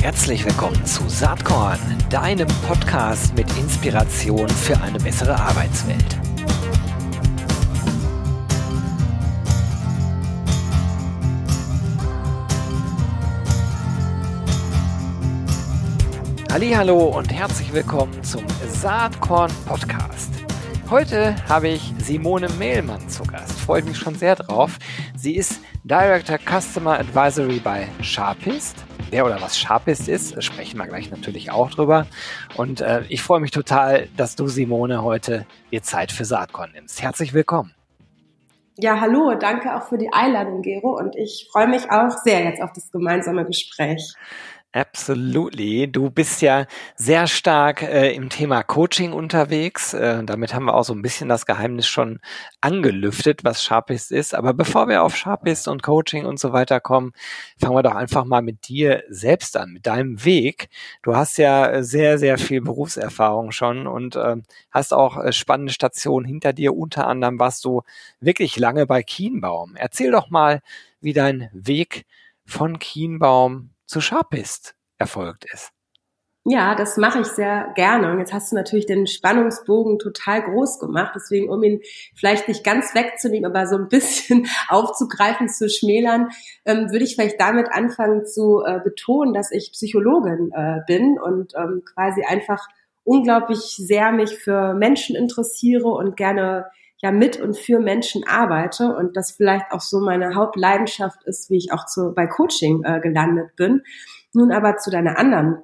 Herzlich willkommen zu Saatkorn, deinem Podcast mit Inspiration für eine bessere Arbeitswelt. Hallo und herzlich willkommen zum Saatkorn Podcast. Heute habe ich Simone Mehlmann zu Gast. Freue mich schon sehr drauf. Sie ist Director Customer Advisory bei Sharpist. Wer oder was Sharpist ist, sprechen wir gleich natürlich auch drüber. Und äh, ich freue mich total, dass du, Simone, heute dir Zeit für Saatkorn nimmst. Herzlich willkommen. Ja, hallo, danke auch für die Einladung, Gero. Und ich freue mich auch sehr jetzt auf das gemeinsame Gespräch. Absolutely. Du bist ja sehr stark äh, im Thema Coaching unterwegs. Äh, damit haben wir auch so ein bisschen das Geheimnis schon angelüftet, was Sharpist ist. Aber bevor wir auf Sharpist und Coaching und so weiter kommen, fangen wir doch einfach mal mit dir selbst an, mit deinem Weg. Du hast ja sehr, sehr viel Berufserfahrung schon und äh, hast auch äh, spannende Stationen hinter dir. Unter anderem warst du wirklich lange bei Kienbaum. Erzähl doch mal, wie dein Weg von Kienbaum zu Sharpist erfolgt ist. Ja, das mache ich sehr gerne. Und jetzt hast du natürlich den Spannungsbogen total groß gemacht. Deswegen, um ihn vielleicht nicht ganz wegzunehmen, aber so ein bisschen aufzugreifen, zu schmälern, ähm, würde ich vielleicht damit anfangen zu äh, betonen, dass ich Psychologin äh, bin und ähm, quasi einfach unglaublich sehr mich für Menschen interessiere und gerne ja mit und für Menschen arbeite und das vielleicht auch so meine Hauptleidenschaft ist, wie ich auch zu, bei Coaching äh, gelandet bin. Nun aber zu deiner anderen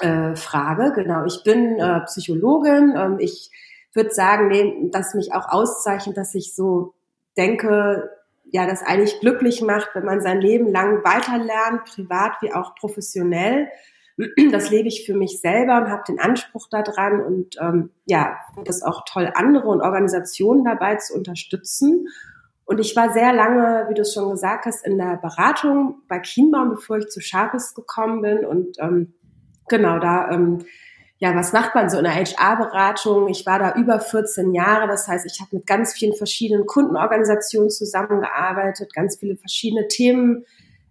äh, Frage. Genau, ich bin äh, Psychologin. Ähm, ich würde sagen, nee, dass mich auch auszeichnet, dass ich so denke, ja, das eigentlich glücklich macht, wenn man sein Leben lang weiterlernt, privat wie auch professionell das lebe ich für mich selber und habe den Anspruch daran und ähm, ja, es auch toll, andere und Organisationen dabei zu unterstützen. Und ich war sehr lange, wie du es schon gesagt hast, in der Beratung bei Kienbaum, bevor ich zu Sharpes gekommen bin. Und ähm, genau da, ähm, ja, was macht man so in der HR-Beratung? Ich war da über 14 Jahre, das heißt, ich habe mit ganz vielen verschiedenen Kundenorganisationen zusammengearbeitet, ganz viele verschiedene Themen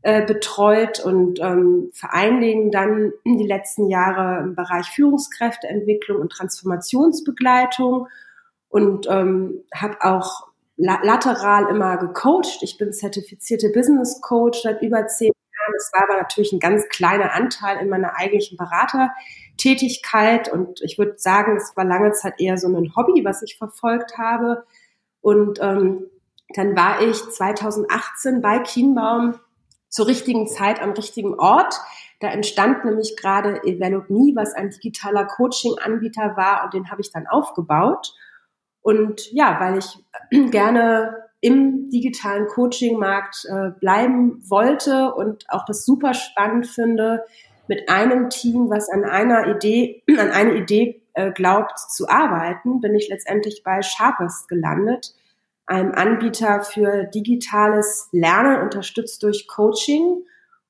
äh, betreut und ähm, vor allen Dingen dann die letzten Jahre im Bereich Führungskräfteentwicklung und Transformationsbegleitung und ähm, habe auch lateral immer gecoacht. Ich bin zertifizierte Business Coach seit über zehn Jahren. Es war aber natürlich ein ganz kleiner Anteil in meiner eigentlichen Beratertätigkeit und ich würde sagen, es war lange Zeit eher so ein Hobby, was ich verfolgt habe. Und ähm, dann war ich 2018 bei Kienbaum zur richtigen Zeit am richtigen Ort. Da entstand nämlich gerade Evelop Me, was ein digitaler Coaching-Anbieter war und den habe ich dann aufgebaut. Und ja, weil ich gerne im digitalen Coaching-Markt äh, bleiben wollte und auch das super spannend finde, mit einem Team, was an einer Idee, an eine Idee äh, glaubt zu arbeiten, bin ich letztendlich bei Sharpest gelandet einem Anbieter für digitales Lernen, unterstützt durch Coaching.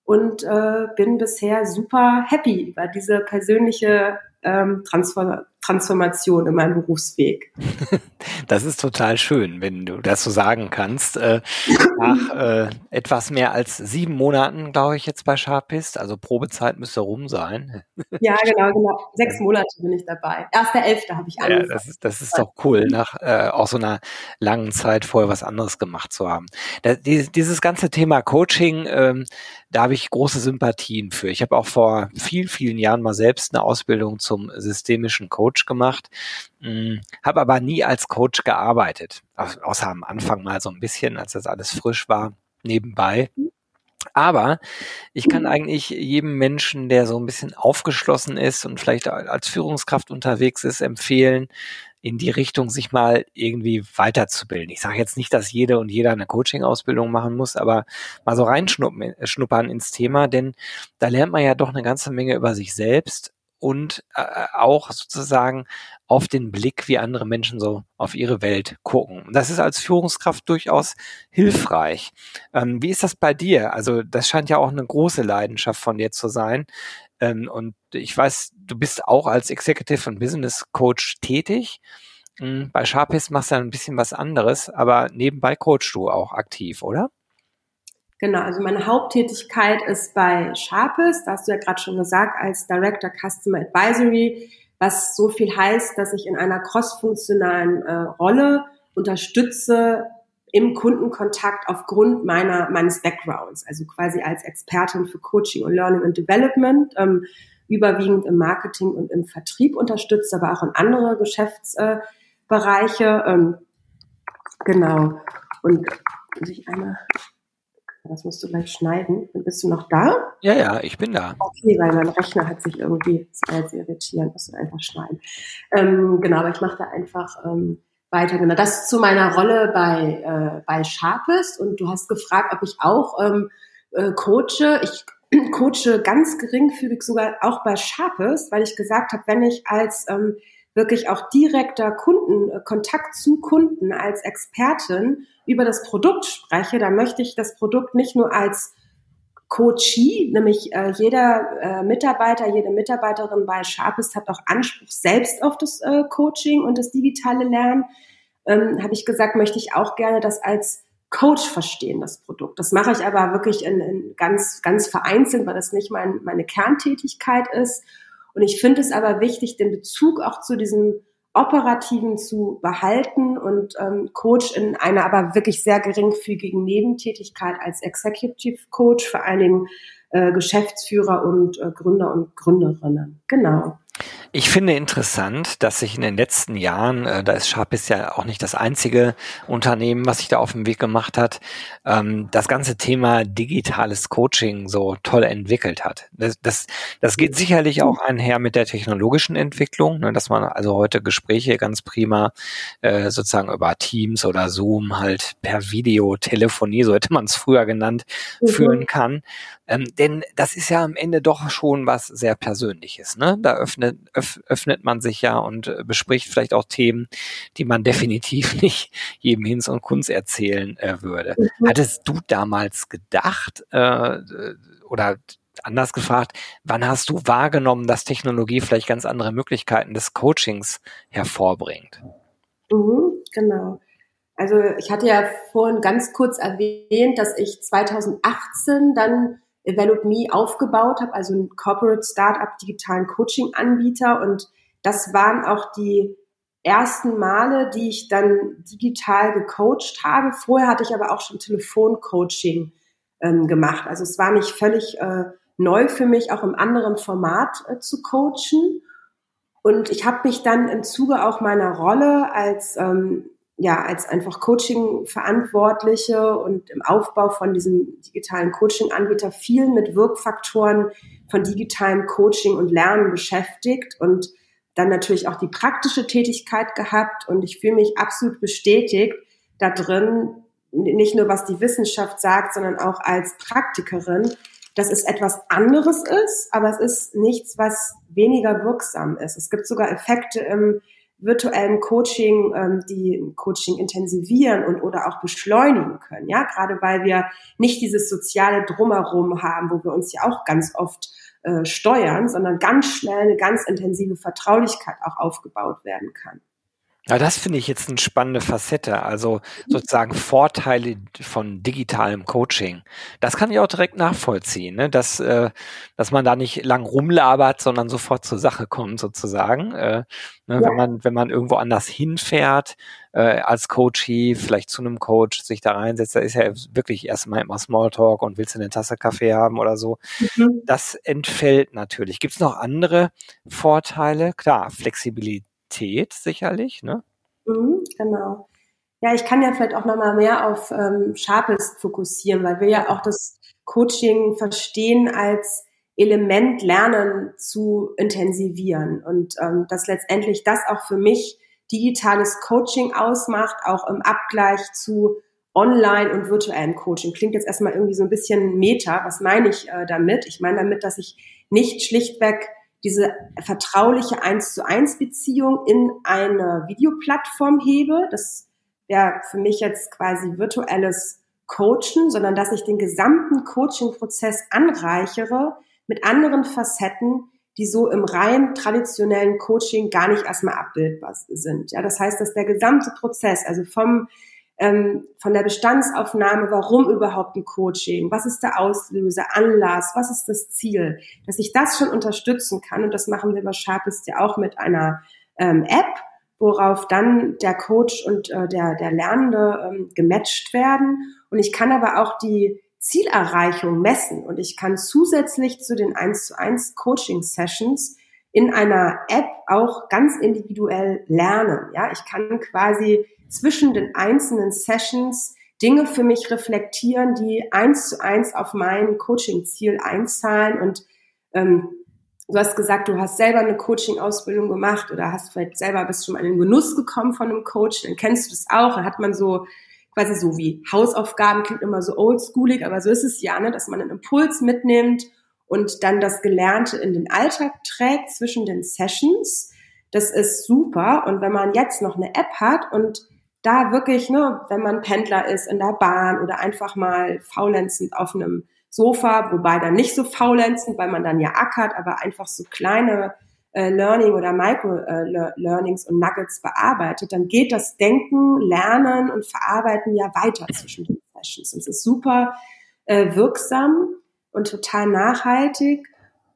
Und äh, bin bisher super happy über diese persönliche ähm, Transform Transformation in meinem Berufsweg. Das ist total schön, wenn du das so sagen kannst. Äh, nach äh, etwas mehr als sieben Monaten, glaube ich, jetzt bei Sharpist, also Probezeit müsste rum sein. Ja, genau, genau. Sechs Monate bin ich dabei. Erster Elfter habe ich angefangen. Ja, das ist, das ist doch cool, nach äh, auch so einer langen Zeit vorher was anderes gemacht zu haben. Da, die, dieses ganze Thema Coaching, ähm, da habe ich große Sympathien für. Ich habe auch vor vielen, vielen Jahren mal selbst eine Ausbildung zum systemischen Coach gemacht, hm, habe aber nie als Coach gearbeitet, außer am Anfang mal so ein bisschen, als das alles frisch war, nebenbei. Aber ich kann eigentlich jedem Menschen, der so ein bisschen aufgeschlossen ist und vielleicht als Führungskraft unterwegs ist, empfehlen, in die Richtung sich mal irgendwie weiterzubilden. Ich sage jetzt nicht, dass jede und jeder eine Coaching-Ausbildung machen muss, aber mal so reinschnuppern ins Thema, denn da lernt man ja doch eine ganze Menge über sich selbst und äh, auch sozusagen auf den Blick, wie andere Menschen so auf ihre Welt gucken. Das ist als Führungskraft durchaus hilfreich. Ähm, wie ist das bei dir? Also das scheint ja auch eine große Leidenschaft von dir zu sein. Ähm, und ich weiß, du bist auch als Executive und Business Coach tätig. Mhm, bei Sharpist machst du ein bisschen was anderes, aber nebenbei coachst du auch aktiv, oder? Genau, also meine Haupttätigkeit ist bei Sharpest, da hast du ja gerade schon gesagt, als Director Customer Advisory, was so viel heißt, dass ich in einer crossfunktionalen äh, Rolle unterstütze im Kundenkontakt aufgrund meiner meines Backgrounds, also quasi als Expertin für Coaching und Learning and Development, ähm, überwiegend im Marketing und im Vertrieb unterstützt, aber auch in andere Geschäftsbereiche. Ähm, genau. Und muss ich einmal das musst du gleich schneiden. Bist du noch da? Ja, ja, ich bin da. Okay, weil mein Rechner hat sich irgendwie, das war jetzt irritierend, musst du einfach schneiden. Ähm, genau, aber ich mache da einfach ähm, weiter. Genau, das zu meiner Rolle bei, äh, bei Sharpest. Und du hast gefragt, ob ich auch ähm, äh, coache. Ich coache ganz geringfügig sogar auch bei Sharpest, weil ich gesagt habe, wenn ich als ähm, wirklich auch direkter Kunden, äh, Kontakt zu Kunden als Expertin über das Produkt spreche, dann möchte ich das Produkt nicht nur als Coachee, nämlich äh, jeder äh, Mitarbeiter, jede Mitarbeiterin bei Sharpest hat auch Anspruch selbst auf das äh, Coaching und das digitale Lernen, ähm, habe ich gesagt, möchte ich auch gerne das als Coach verstehen, das Produkt. Das mache ich aber wirklich in, in ganz, ganz vereinzelt, weil das nicht mein, meine Kerntätigkeit ist. Und ich finde es aber wichtig, den Bezug auch zu diesem Operativen zu behalten und ähm, Coach in einer aber wirklich sehr geringfügigen Nebentätigkeit als Executive Coach, vor allen Dingen äh, Geschäftsführer und äh, Gründer und Gründerinnen. Genau. Ich finde interessant, dass sich in den letzten Jahren, äh, da ist Sharpis ja auch nicht das einzige Unternehmen, was sich da auf den Weg gemacht hat, ähm, das ganze Thema digitales Coaching so toll entwickelt hat. Das, das, das geht sicherlich auch einher mit der technologischen Entwicklung, ne, dass man also heute Gespräche ganz prima äh, sozusagen über Teams oder Zoom halt per Videotelefonie, so hätte man es früher genannt, mhm. führen kann. Ähm, denn das ist ja am Ende doch schon was sehr Persönliches. Ne? Da öffnet, öff, öffnet man sich ja und äh, bespricht vielleicht auch Themen, die man definitiv nicht jedem Hinz und Kunz erzählen äh, würde. Mhm. Hattest du damals gedacht äh, oder anders gefragt, wann hast du wahrgenommen, dass Technologie vielleicht ganz andere Möglichkeiten des Coachings hervorbringt? Mhm, genau. Also ich hatte ja vorhin ganz kurz erwähnt, dass ich 2018 dann Develop Me aufgebaut habe, also ein Corporate Startup digitalen Coaching-Anbieter. Und das waren auch die ersten Male, die ich dann digital gecoacht habe. Vorher hatte ich aber auch schon Telefoncoaching ähm, gemacht. Also es war nicht völlig äh, neu für mich, auch im anderen Format äh, zu coachen. Und ich habe mich dann im Zuge auch meiner Rolle als ähm, ja, als einfach Coaching-Verantwortliche und im Aufbau von diesem digitalen Coaching-Anbieter viel mit Wirkfaktoren von digitalem Coaching und Lernen beschäftigt und dann natürlich auch die praktische Tätigkeit gehabt und ich fühle mich absolut bestätigt da drin, nicht nur was die Wissenschaft sagt, sondern auch als Praktikerin, dass es etwas anderes ist, aber es ist nichts, was weniger wirksam ist. Es gibt sogar Effekte im virtuellem Coaching ähm, die Coaching intensivieren und oder auch beschleunigen können. Ja, gerade weil wir nicht dieses soziale Drumherum haben, wo wir uns ja auch ganz oft äh, steuern, sondern ganz schnell eine ganz intensive Vertraulichkeit auch aufgebaut werden kann. Ja, das finde ich jetzt eine spannende Facette. Also sozusagen Vorteile von digitalem Coaching. Das kann ich auch direkt nachvollziehen, ne? dass, äh, dass man da nicht lang rumlabert, sondern sofort zur Sache kommt sozusagen. Äh, ne? ja. Wenn man wenn man irgendwo anders hinfährt äh, als Coachie, vielleicht zu einem Coach, sich da reinsetzt, da ist ja wirklich erstmal immer Smalltalk und willst du eine Tasse Kaffee haben oder so. Mhm. Das entfällt natürlich. Gibt es noch andere Vorteile? Klar, Flexibilität Qualität sicherlich, ne? Mhm, genau. Ja, ich kann ja vielleicht auch nochmal mehr auf ähm, Sharpest fokussieren, weil wir ja auch das Coaching verstehen als Element Lernen zu intensivieren und ähm, dass letztendlich das auch für mich digitales Coaching ausmacht, auch im Abgleich zu Online- und virtuellem Coaching. Klingt jetzt erstmal irgendwie so ein bisschen meta. Was meine ich äh, damit? Ich meine damit, dass ich nicht schlichtweg diese vertrauliche eins zu eins Beziehung in eine Videoplattform hebe. Das wäre für mich jetzt quasi virtuelles Coachen, sondern dass ich den gesamten Coaching-Prozess anreichere mit anderen Facetten, die so im rein traditionellen Coaching gar nicht erstmal abbildbar sind. Ja, das heißt, dass der gesamte Prozess, also vom ähm, von der Bestandsaufnahme, warum überhaupt ein Coaching, was ist der Auslöser, Anlass, was ist das Ziel, dass ich das schon unterstützen kann und das machen wir bei Sharpest ja auch mit einer ähm, App, worauf dann der Coach und äh, der, der Lernende ähm, gematcht werden. Und ich kann aber auch die Zielerreichung messen. Und ich kann zusätzlich zu den 1 zu 1 Coaching Sessions in einer App auch ganz individuell lernen. Ja, ich kann quasi zwischen den einzelnen Sessions Dinge für mich reflektieren, die eins zu eins auf mein Coaching-Ziel einzahlen. Und ähm, du hast gesagt, du hast selber eine Coaching-Ausbildung gemacht oder hast vielleicht selber bist schon mal in den Genuss gekommen von einem Coach, dann kennst du das auch. Dann hat man so quasi so wie Hausaufgaben, klingt immer so oldschoolig, aber so ist es ja, ne, dass man einen Impuls mitnimmt und dann das Gelernte in den Alltag trägt zwischen den Sessions. Das ist super. Und wenn man jetzt noch eine App hat und da wirklich, ne, wenn man Pendler ist in der Bahn oder einfach mal faulenzend auf einem Sofa, wobei dann nicht so faulenzend, weil man dann ja ackert, aber einfach so kleine äh, Learning oder Micro-Learnings äh, und Nuggets bearbeitet, dann geht das Denken, Lernen und Verarbeiten ja weiter zwischen den Sessions. Und es ist super äh, wirksam und total nachhaltig.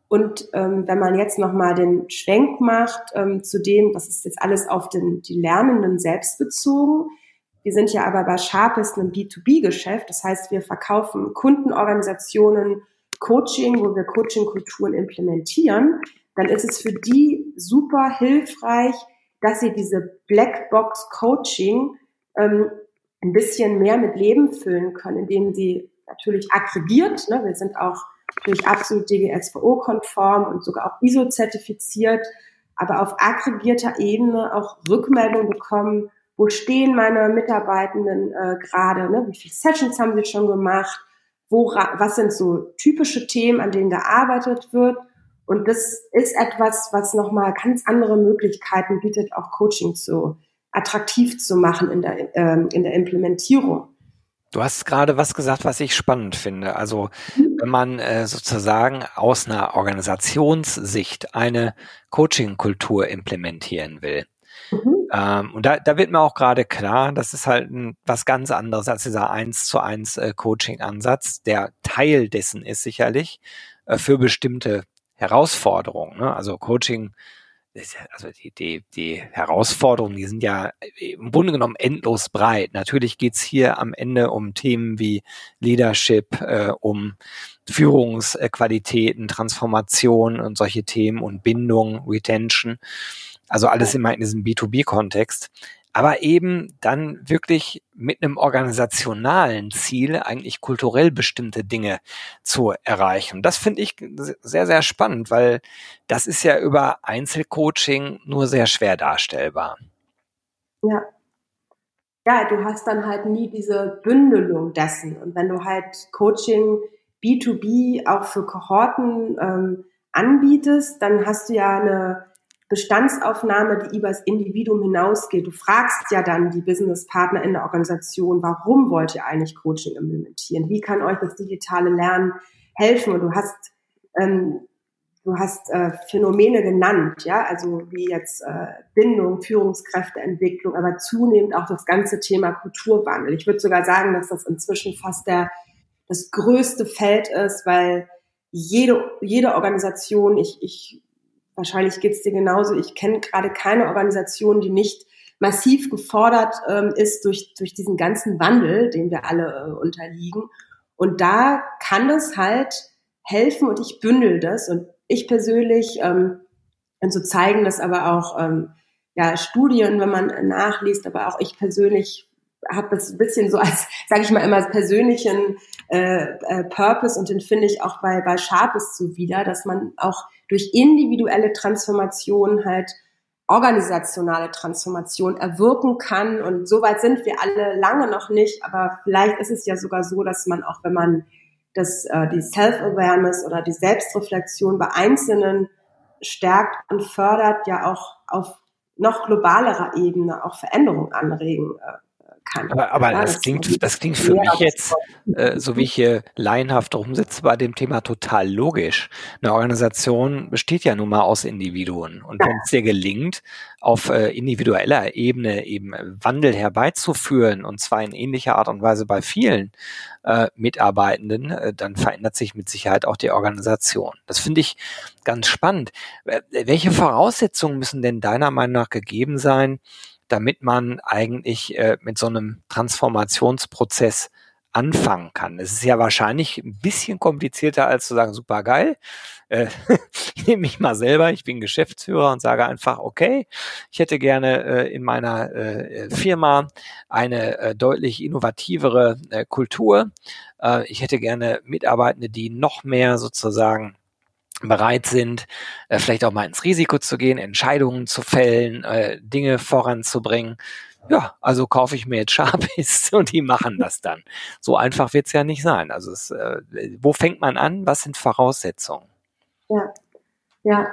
Und ähm, wenn man jetzt nochmal den Schwenk macht ähm, zu dem, das ist jetzt alles auf den, die Lernenden selbst bezogen. Wir sind ja aber bei Sharpest ein B2B-Geschäft. Das heißt, wir verkaufen Kundenorganisationen Coaching, wo wir Coaching-Kulturen implementieren. Dann ist es für die super hilfreich, dass sie diese Blackbox Coaching ähm, ein bisschen mehr mit Leben füllen können, indem sie natürlich aggregiert. Ne? Wir sind auch durch absolut DGSVO-konform und sogar auch ISO-zertifiziert, aber auf aggregierter Ebene auch Rückmeldung bekommen, wo stehen meine Mitarbeitenden äh, gerade, ne? wie viele Sessions haben sie schon gemacht, wo, was sind so typische Themen, an denen gearbeitet wird. Und das ist etwas, was nochmal ganz andere Möglichkeiten bietet, auch Coaching zu attraktiv zu machen in der, ähm, in der Implementierung. Du hast gerade was gesagt, was ich spannend finde. Also mhm. wenn man äh, sozusagen aus einer Organisationssicht eine Coaching-Kultur implementieren will. Mhm. Ähm, und da, da wird mir auch gerade klar, das ist halt ein, was ganz anderes als dieser eins zu eins äh, Coaching-Ansatz, der Teil dessen ist sicherlich äh, für bestimmte Herausforderungen. Ne? Also Coaching also die, die, die Herausforderungen, die sind ja im Grunde genommen endlos breit. Natürlich geht's hier am Ende um Themen wie Leadership, äh, um Führungsqualitäten, Transformation und solche Themen und Bindung, Retention. Also alles immer in diesem B2B-Kontext aber eben dann wirklich mit einem organisationalen Ziel eigentlich kulturell bestimmte Dinge zu erreichen. Das finde ich sehr, sehr spannend, weil das ist ja über Einzelcoaching nur sehr schwer darstellbar. Ja. Ja, du hast dann halt nie diese Bündelung dessen. Und wenn du halt Coaching B2B auch für Kohorten ähm, anbietest, dann hast du ja eine Bestandsaufnahme, die über das Individuum hinausgeht. Du fragst ja dann die Businesspartner in der Organisation, warum wollt ihr eigentlich Coaching implementieren? Wie kann euch das digitale Lernen helfen? Und du hast ähm, du hast äh, Phänomene genannt, ja, also wie jetzt äh, Bindung, Führungskräfteentwicklung, aber zunehmend auch das ganze Thema Kulturwandel. Ich würde sogar sagen, dass das inzwischen fast der das größte Feld ist, weil jede, jede Organisation, ich, ich wahrscheinlich geht's dir genauso. Ich kenne gerade keine Organisation, die nicht massiv gefordert ähm, ist durch, durch diesen ganzen Wandel, den wir alle äh, unterliegen. Und da kann es halt helfen und ich bündel das. Und ich persönlich, ähm, und so zeigen das aber auch ähm, ja, Studien, wenn man nachliest, aber auch ich persönlich habe das ein bisschen so als, sage ich mal immer, als persönlichen äh, äh, Purpose und den finde ich auch bei, bei Sharpest so wieder, dass man auch durch individuelle Transformation halt organisationale Transformation erwirken kann. Und so weit sind wir alle lange noch nicht, aber vielleicht ist es ja sogar so, dass man auch, wenn man das, äh, die Self-Awareness oder die Selbstreflexion bei Einzelnen stärkt und fördert, ja auch auf noch globalerer Ebene auch Veränderungen anregen äh, kann. Aber, aber ja, das, das, klingt, das klingt für mich jetzt, äh, so wie ich hier laienhaft rumsitze, bei dem Thema total logisch. Eine Organisation besteht ja nun mal aus Individuen. Und wenn es dir gelingt, auf äh, individueller Ebene eben Wandel herbeizuführen, und zwar in ähnlicher Art und Weise bei vielen äh, Mitarbeitenden, äh, dann verändert sich mit Sicherheit auch die Organisation. Das finde ich ganz spannend. Äh, welche Voraussetzungen müssen denn deiner Meinung nach gegeben sein, damit man eigentlich äh, mit so einem Transformationsprozess anfangen kann. Es ist ja wahrscheinlich ein bisschen komplizierter als zu sagen, super geil. Äh, ich nehme mich mal selber, ich bin Geschäftsführer und sage einfach, okay, ich hätte gerne äh, in meiner äh, Firma eine äh, deutlich innovativere äh, Kultur. Äh, ich hätte gerne Mitarbeitende, die noch mehr sozusagen bereit sind, äh, vielleicht auch mal ins Risiko zu gehen, Entscheidungen zu fällen, äh, Dinge voranzubringen. Ja, also kaufe ich mir jetzt Sharpies und die machen das dann. So einfach wird's ja nicht sein. Also es, äh, wo fängt man an? Was sind Voraussetzungen? Ja, ja,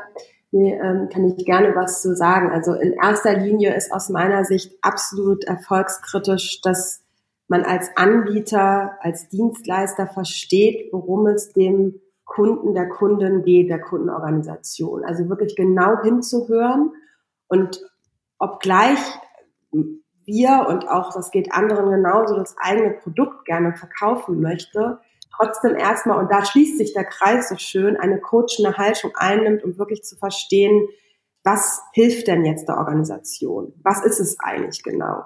nee, ähm, kann ich gerne was zu sagen. Also in erster Linie ist aus meiner Sicht absolut erfolgskritisch, dass man als Anbieter, als Dienstleister versteht, worum es dem Kunden, der Kundin geht, der Kundenorganisation. Also wirklich genau hinzuhören und obgleich wir und auch das geht anderen genauso das eigene Produkt gerne verkaufen möchte, trotzdem erstmal, und da schließt sich der Kreis so schön, eine coachende Haltung einnimmt, um wirklich zu verstehen, was hilft denn jetzt der Organisation? Was ist es eigentlich genau?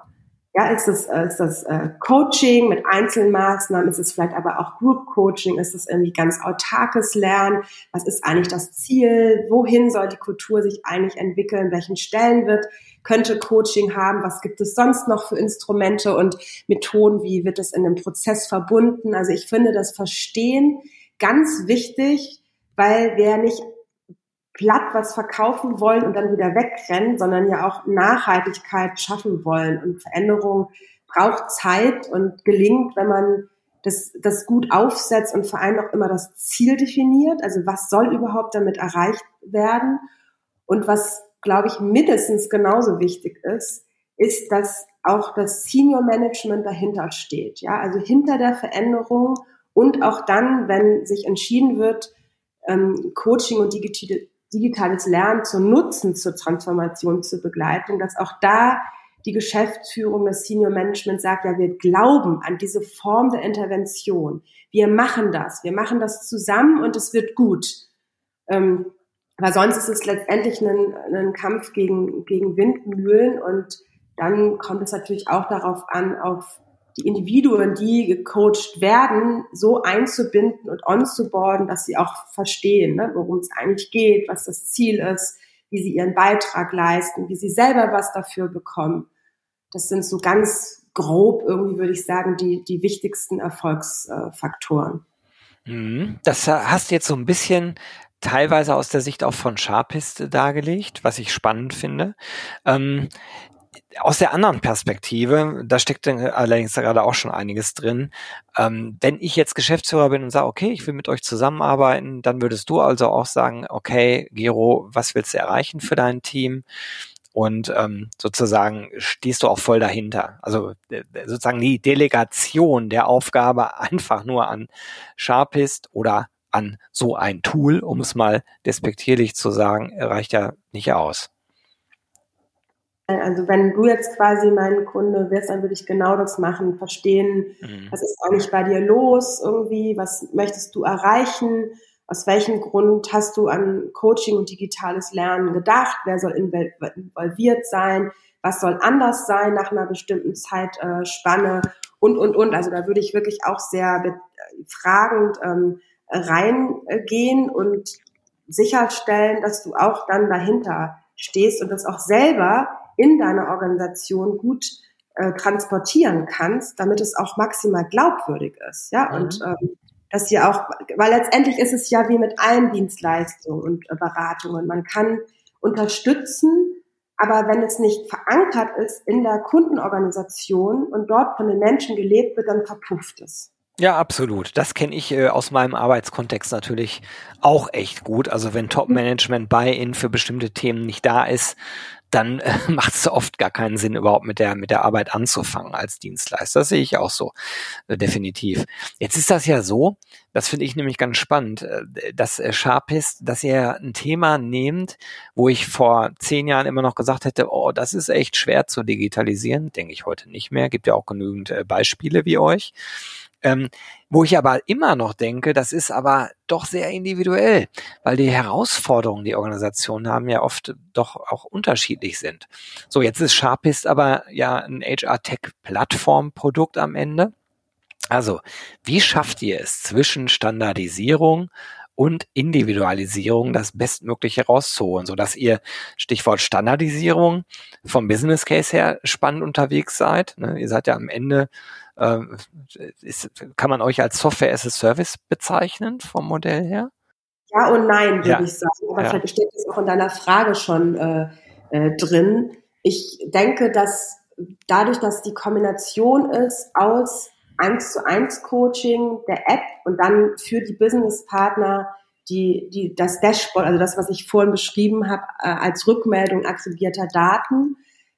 Ja, ist es, äh, ist das äh, Coaching mit Einzelmaßnahmen? Ist es vielleicht aber auch Group Coaching? Ist es irgendwie ganz autarkes Lernen? Was ist eigentlich das Ziel? Wohin soll die Kultur sich eigentlich entwickeln? Welchen Stellenwert könnte Coaching haben? Was gibt es sonst noch für Instrumente und Methoden? Wie wird es in dem Prozess verbunden? Also ich finde das Verstehen ganz wichtig, weil wer nicht platt was verkaufen wollen und dann wieder wegrennen, sondern ja auch Nachhaltigkeit schaffen wollen. Und Veränderung braucht Zeit und gelingt, wenn man das, das gut aufsetzt und vor allem auch immer das Ziel definiert. Also was soll überhaupt damit erreicht werden? Und was, glaube ich, mindestens genauso wichtig ist, ist, dass auch das Senior Management dahinter steht. Ja, also hinter der Veränderung und auch dann, wenn sich entschieden wird, ähm, Coaching und digitale digitales Lernen zu nutzen zur Transformation, zur Begleitung, dass auch da die Geschäftsführung, das Senior Management sagt, ja, wir glauben an diese Form der Intervention. Wir machen das. Wir machen das zusammen und es wird gut. Ähm, weil sonst ist es letztendlich ein, ein Kampf gegen, gegen Windmühlen und dann kommt es natürlich auch darauf an, auf die Individuen, die gecoacht werden, so einzubinden und onzuboarden, dass sie auch verstehen, ne, worum es eigentlich geht, was das Ziel ist, wie sie ihren Beitrag leisten, wie sie selber was dafür bekommen. Das sind so ganz grob irgendwie, würde ich sagen, die, die wichtigsten Erfolgsfaktoren. Mhm. Das hast du jetzt so ein bisschen teilweise aus der Sicht auch von Sharpist dargelegt, was ich spannend finde. Ähm, aus der anderen Perspektive, da steckt allerdings gerade auch schon einiges drin. Ähm, wenn ich jetzt Geschäftsführer bin und sage, okay, ich will mit euch zusammenarbeiten, dann würdest du also auch sagen, okay, Gero, was willst du erreichen für dein Team? Und ähm, sozusagen stehst du auch voll dahinter. Also äh, sozusagen die Delegation der Aufgabe einfach nur an Sharpist oder an so ein Tool, um es mal despektierlich zu sagen, reicht ja nicht aus. Also wenn du jetzt quasi mein Kunde wirst, dann würde ich genau das machen, verstehen, mhm. was ist eigentlich bei dir los irgendwie, was möchtest du erreichen, aus welchem Grund hast du an Coaching und digitales Lernen gedacht, wer soll involviert sein, was soll anders sein nach einer bestimmten Zeitspanne und, und, und. Also da würde ich wirklich auch sehr fragend ähm, reingehen und sicherstellen, dass du auch dann dahinter stehst und das auch selber in deiner Organisation gut äh, transportieren kannst, damit es auch maximal glaubwürdig ist. Ja, mhm. und ähm, dass ihr auch, weil letztendlich ist es ja wie mit allen Dienstleistungen und äh, Beratungen. Man kann unterstützen, aber wenn es nicht verankert ist in der Kundenorganisation und dort von den Menschen gelebt wird, dann verpufft es. Ja, absolut. Das kenne ich äh, aus meinem Arbeitskontext natürlich auch echt gut. Also wenn Top-Management Buy-in für bestimmte Themen nicht da ist, dann äh, macht es oft gar keinen Sinn, überhaupt mit der, mit der Arbeit anzufangen als Dienstleister. Das sehe ich auch so, äh, definitiv. Jetzt ist das ja so, das finde ich nämlich ganz spannend, äh, dass äh, Sharpist, dass ihr ein Thema nehmt, wo ich vor zehn Jahren immer noch gesagt hätte, oh, das ist echt schwer zu digitalisieren, denke ich heute nicht mehr. Gibt ja auch genügend äh, Beispiele wie euch. Ähm, wo ich aber immer noch denke, das ist aber doch sehr individuell, weil die Herausforderungen, die Organisationen haben, ja oft doch auch unterschiedlich sind. So, jetzt ist Sharpist aber ja ein HR-Tech-Plattform-Produkt am Ende. Also, wie schafft ihr es zwischen Standardisierung und Individualisierung das Bestmögliche rauszuholen, so dass ihr Stichwort Standardisierung vom Business Case her spannend unterwegs seid. Ne? Ihr seid ja am Ende ähm, ist, kann man euch als Software as a Service bezeichnen vom Modell her? Ja und nein, würde ja. ich sagen. Aber ja. vielleicht steht das auch in deiner Frage schon äh, äh, drin. Ich denke, dass dadurch, dass die Kombination ist aus 1 zu 1 Coaching der App und dann für die Businesspartner die, die, das Dashboard, also das, was ich vorhin beschrieben habe, äh, als Rückmeldung aggregierter Daten,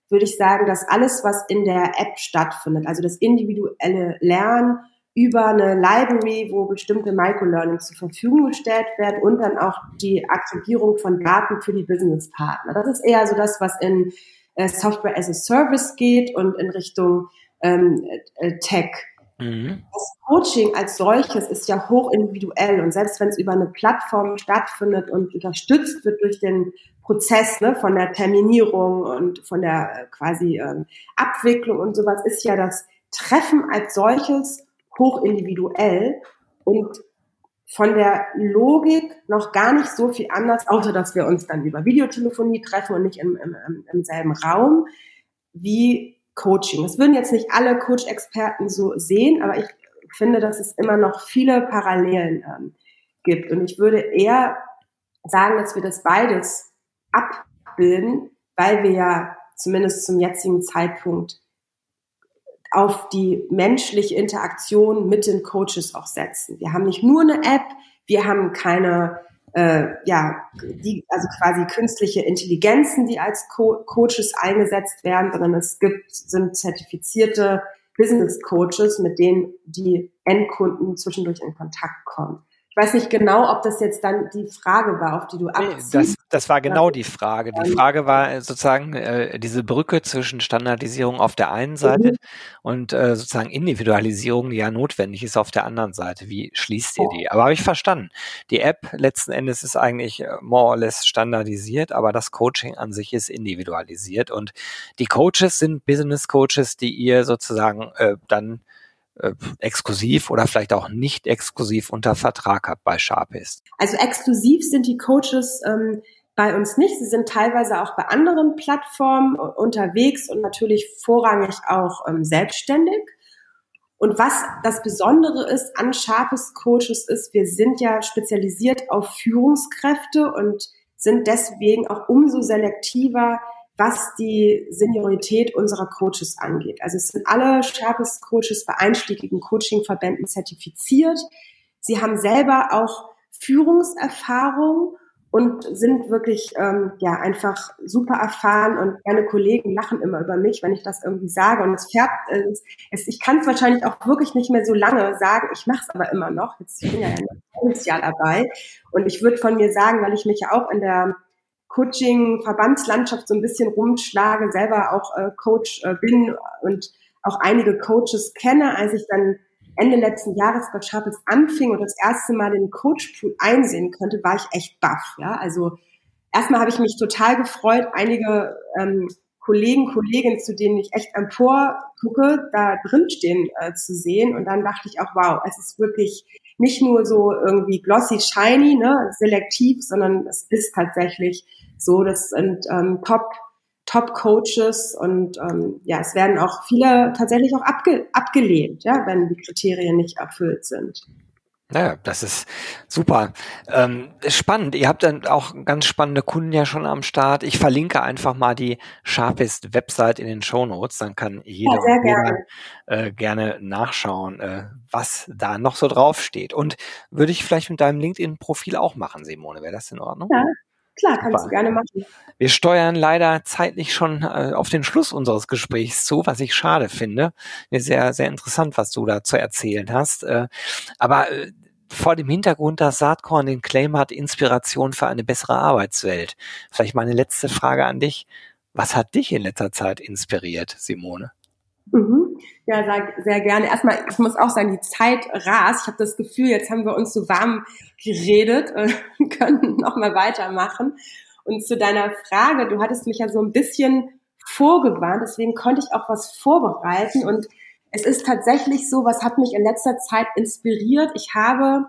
würde ich sagen, dass alles, was in der App stattfindet, also das individuelle Lernen über eine Library, wo bestimmte Microlearning zur Verfügung gestellt werden und dann auch die Aggregierung von Daten für die Businesspartner. Das ist eher so das, was in äh, Software as a Service geht und in Richtung ähm, äh, Tech. Mhm. Das Coaching als solches ist ja hoch individuell und selbst wenn es über eine Plattform stattfindet und unterstützt wird durch den Prozess ne, von der Terminierung und von der äh, quasi ähm, Abwicklung und sowas, ist ja das Treffen als solches hoch individuell und von der Logik noch gar nicht so viel anders, außer dass wir uns dann über Videotelefonie treffen und nicht im, im, im selben Raum, wie Coaching. Das würden jetzt nicht alle Coach-Experten so sehen, aber ich finde, dass es immer noch viele Parallelen ähm, gibt. Und ich würde eher sagen, dass wir das beides abbilden, weil wir ja zumindest zum jetzigen Zeitpunkt auf die menschliche Interaktion mit den Coaches auch setzen. Wir haben nicht nur eine App, wir haben keine äh, ja, die, also quasi künstliche Intelligenzen, die als Co Coaches eingesetzt werden, sondern es gibt, sind zertifizierte Business Coaches, mit denen die Endkunden zwischendurch in Kontakt kommen weiß nicht genau, ob das jetzt dann die Frage war, auf die du abziehst. Das, das war genau die Frage. Die Frage war sozusagen äh, diese Brücke zwischen Standardisierung auf der einen Seite mhm. und äh, sozusagen Individualisierung, die ja notwendig ist auf der anderen Seite. Wie schließt ihr die? Aber habe ich verstanden. Die App letzten Endes ist eigentlich äh, more or less standardisiert, aber das Coaching an sich ist individualisiert und die Coaches sind Business Coaches, die ihr sozusagen äh, dann äh, exklusiv oder vielleicht auch nicht exklusiv unter Vertrag habt bei Sharpist? Also exklusiv sind die Coaches ähm, bei uns nicht. Sie sind teilweise auch bei anderen Plattformen unterwegs und natürlich vorrangig auch ähm, selbstständig. Und was das Besondere ist an Sharpest Coaches ist, wir sind ja spezialisiert auf Führungskräfte und sind deswegen auch umso selektiver was die Seniorität unserer Coaches angeht. Also es sind alle Sharpest Coaches bei einschlägigen Coachingverbänden zertifiziert. Sie haben selber auch Führungserfahrung und sind wirklich ähm, ja einfach super erfahren und meine Kollegen lachen immer über mich, wenn ich das irgendwie sage und es fährt es, es ich kann es wahrscheinlich auch wirklich nicht mehr so lange sagen, ich mache es aber immer noch. Jetzt ich bin ja ein Jahr dabei und ich würde von mir sagen, weil ich mich ja auch in der Coaching, Verbandslandschaft so ein bisschen rumschlage, selber auch äh, Coach äh, bin und auch einige Coaches kenne, als ich dann Ende letzten Jahres bei Sharples anfing und das erste Mal den Coachpool einsehen könnte, war ich echt baff. Ja, also erstmal habe ich mich total gefreut, einige ähm, Kollegen, Kolleginnen, zu denen ich echt empor gucke, da drinstehen äh, zu sehen. Und dann dachte ich auch, wow, es ist wirklich nicht nur so irgendwie glossy, shiny, ne, selektiv, sondern es ist tatsächlich so, das sind ähm, Top, Top Coaches und ähm, ja, es werden auch viele tatsächlich auch abge abgelehnt, ja, wenn die Kriterien nicht erfüllt sind. Naja, das ist super. Ähm, spannend. Ihr habt dann auch ganz spannende Kunden ja schon am Start. Ich verlinke einfach mal die Sharpest Website in den Show Notes. Dann kann jeder, ja, gerne. Äh, gerne nachschauen, äh, was da noch so draufsteht. Und würde ich vielleicht mit deinem LinkedIn-Profil auch machen, Simone. Wäre das in Ordnung? Ja, Klar, kannst Super. du gerne machen. Wir steuern leider zeitlich schon äh, auf den Schluss unseres Gesprächs zu, was ich schade finde. Sehr, sehr interessant, was du da zu erzählen hast. Äh, aber äh, vor dem Hintergrund, dass Saatkorn den Claim hat, Inspiration für eine bessere Arbeitswelt. Vielleicht meine letzte Frage an dich. Was hat dich in letzter Zeit inspiriert, Simone? Mhm. Ja, sag sehr gerne. Erstmal, ich muss auch sagen, die Zeit rast. Ich habe das Gefühl, jetzt haben wir uns so warm geredet und können nochmal weitermachen. Und zu deiner Frage, du hattest mich ja so ein bisschen vorgewarnt, deswegen konnte ich auch was vorbereiten. Und es ist tatsächlich so, was hat mich in letzter Zeit inspiriert. Ich habe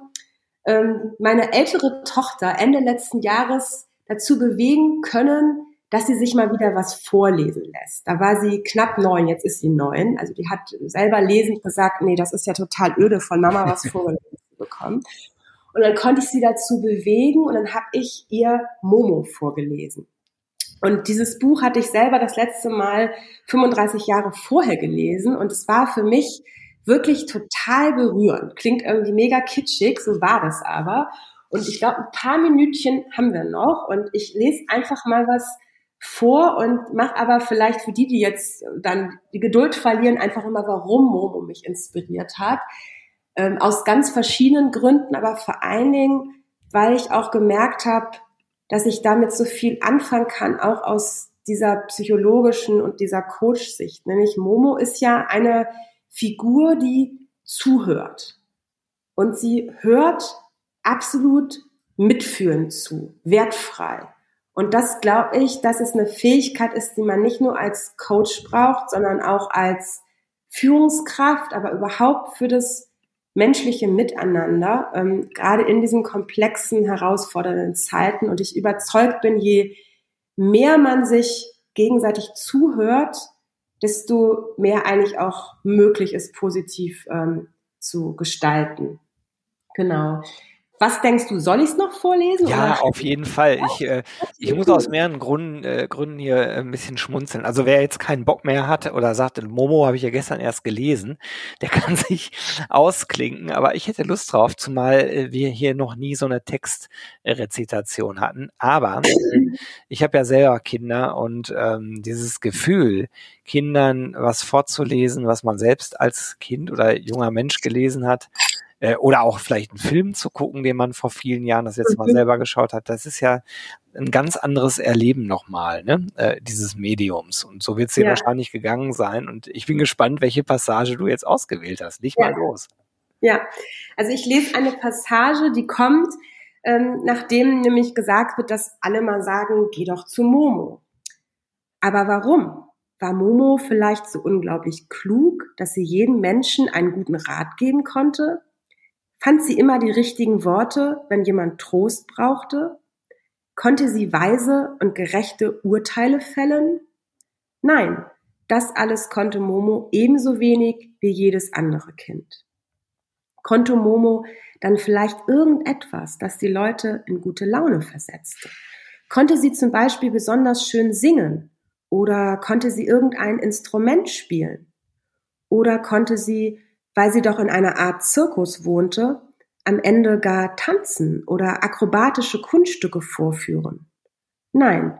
ähm, meine ältere Tochter Ende letzten Jahres dazu bewegen können, dass sie sich mal wieder was vorlesen lässt. Da war sie knapp neun, jetzt ist sie neun. Also die hat selber lesend gesagt, nee, das ist ja total öde, von Mama was vorgelesen zu bekommen. Und dann konnte ich sie dazu bewegen und dann habe ich ihr Momo vorgelesen. Und dieses Buch hatte ich selber das letzte Mal 35 Jahre vorher gelesen und es war für mich wirklich total berührend. Klingt irgendwie mega kitschig, so war das aber. Und ich glaube, ein paar Minütchen haben wir noch und ich lese einfach mal was vor und mache aber vielleicht für die, die jetzt dann die Geduld verlieren, einfach immer, warum Momo mich inspiriert hat. Ähm, aus ganz verschiedenen Gründen, aber vor allen Dingen, weil ich auch gemerkt habe, dass ich damit so viel anfangen kann, auch aus dieser psychologischen und dieser Coach-Sicht. Nämlich Momo ist ja eine Figur, die zuhört. Und sie hört absolut mitfühlend zu, wertfrei. Und das glaube ich, dass es eine Fähigkeit ist, die man nicht nur als Coach braucht, sondern auch als Führungskraft, aber überhaupt für das menschliche Miteinander, ähm, gerade in diesen komplexen, herausfordernden Zeiten. Und ich überzeugt bin, je mehr man sich gegenseitig zuhört, desto mehr eigentlich auch möglich ist, positiv ähm, zu gestalten. Genau. Was denkst du, soll ich es noch vorlesen? Ja, oder? auf jeden Fall. Ich, äh, ich muss aus mehreren Gründen, äh, Gründen hier äh, ein bisschen schmunzeln. Also wer jetzt keinen Bock mehr hat oder sagt, Momo habe ich ja gestern erst gelesen, der kann sich ausklinken. Aber ich hätte Lust drauf, zumal äh, wir hier noch nie so eine Textrezitation hatten. Aber ich habe ja selber Kinder und ähm, dieses Gefühl, Kindern was vorzulesen, was man selbst als Kind oder junger Mensch gelesen hat, äh, oder auch vielleicht einen Film zu gucken, den man vor vielen Jahren das jetzt mal mhm. selber geschaut hat. Das ist ja ein ganz anderes Erleben nochmal, ne? Äh, dieses Mediums. Und so wird es dir ja. wahrscheinlich gegangen sein. Und ich bin gespannt, welche Passage du jetzt ausgewählt hast. Nicht ja. mal los. Ja, also ich lese eine Passage, die kommt, ähm, nachdem nämlich gesagt wird, dass alle mal sagen, geh doch zu Momo. Aber warum? War Momo vielleicht so unglaublich klug, dass sie jedem Menschen einen guten Rat geben konnte? Fand sie immer die richtigen Worte, wenn jemand Trost brauchte? Konnte sie weise und gerechte Urteile fällen? Nein, das alles konnte Momo ebenso wenig wie jedes andere Kind. Konnte Momo dann vielleicht irgendetwas, das die Leute in gute Laune versetzte? Konnte sie zum Beispiel besonders schön singen? Oder konnte sie irgendein Instrument spielen? Oder konnte sie weil sie doch in einer Art Zirkus wohnte, am Ende gar tanzen oder akrobatische Kunststücke vorführen. Nein,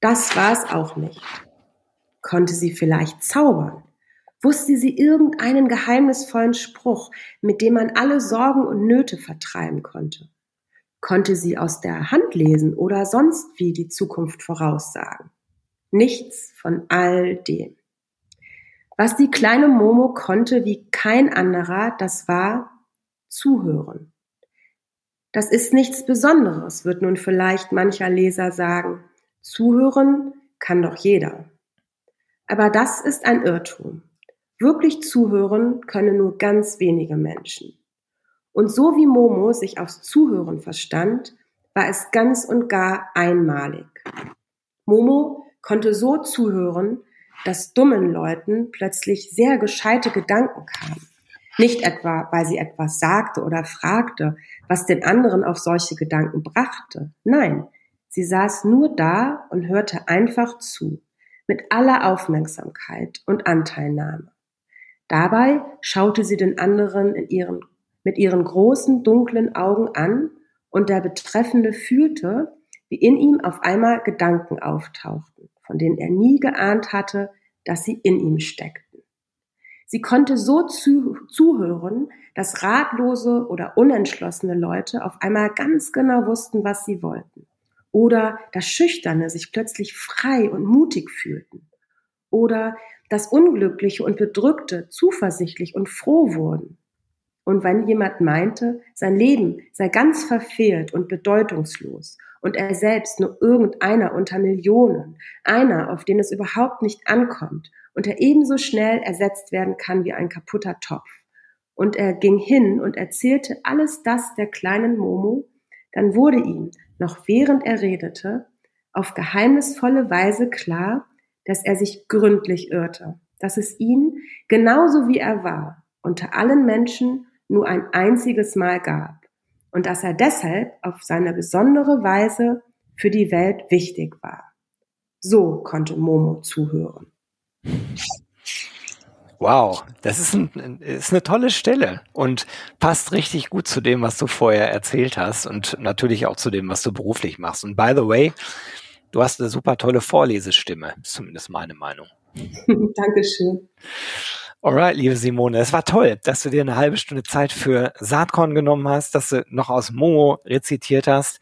das war es auch nicht. Konnte sie vielleicht zaubern? Wusste sie irgendeinen geheimnisvollen Spruch, mit dem man alle Sorgen und Nöte vertreiben konnte? Konnte sie aus der Hand lesen oder sonst wie die Zukunft voraussagen? Nichts von all dem. Was die kleine Momo konnte wie kein anderer, das war zuhören. Das ist nichts Besonderes, wird nun vielleicht mancher Leser sagen. Zuhören kann doch jeder. Aber das ist ein Irrtum. Wirklich zuhören können nur ganz wenige Menschen. Und so wie Momo sich aufs Zuhören verstand, war es ganz und gar einmalig. Momo konnte so zuhören, dass dummen Leuten plötzlich sehr gescheite Gedanken kamen. Nicht etwa, weil sie etwas sagte oder fragte, was den anderen auf solche Gedanken brachte. Nein, sie saß nur da und hörte einfach zu, mit aller Aufmerksamkeit und Anteilnahme. Dabei schaute sie den anderen in ihren, mit ihren großen dunklen Augen an und der Betreffende fühlte, wie in ihm auf einmal Gedanken auftauchten, von denen er nie geahnt hatte, dass sie in ihm steckten. Sie konnte so zu, zuhören, dass ratlose oder unentschlossene Leute auf einmal ganz genau wussten, was sie wollten. Oder dass Schüchterne sich plötzlich frei und mutig fühlten. Oder dass Unglückliche und Bedrückte zuversichtlich und froh wurden. Und wenn jemand meinte, sein Leben sei ganz verfehlt und bedeutungslos und er selbst nur irgendeiner unter Millionen, einer, auf den es überhaupt nicht ankommt und er ebenso schnell ersetzt werden kann wie ein kaputter Topf. Und er ging hin und erzählte alles das der kleinen Momo, dann wurde ihm, noch während er redete, auf geheimnisvolle Weise klar, dass er sich gründlich irrte, dass es ihn, genauso wie er war, unter allen Menschen nur ein einziges Mal gab und dass er deshalb auf seine besondere Weise für die Welt wichtig war. So konnte Momo zuhören. Wow, das ist, ein, ist eine tolle Stelle und passt richtig gut zu dem, was du vorher erzählt hast und natürlich auch zu dem, was du beruflich machst. Und by the way, du hast eine super tolle Vorlesestimme, ist zumindest meine Meinung. Dankeschön. Alright, liebe Simone, es war toll, dass du dir eine halbe Stunde Zeit für Saatkorn genommen hast, dass du noch aus Momo rezitiert hast.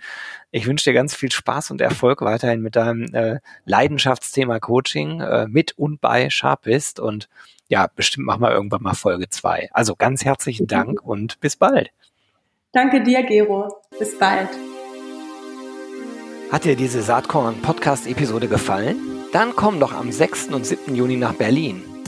Ich wünsche dir ganz viel Spaß und Erfolg weiterhin mit deinem äh, Leidenschaftsthema Coaching äh, mit und bei Sharpist und ja, bestimmt machen wir irgendwann mal Folge zwei. Also ganz herzlichen Dank und bis bald. Danke dir, Gero. Bis bald. Hat dir diese Saatkorn-Podcast-Episode gefallen? Dann komm doch am 6. und 7. Juni nach Berlin.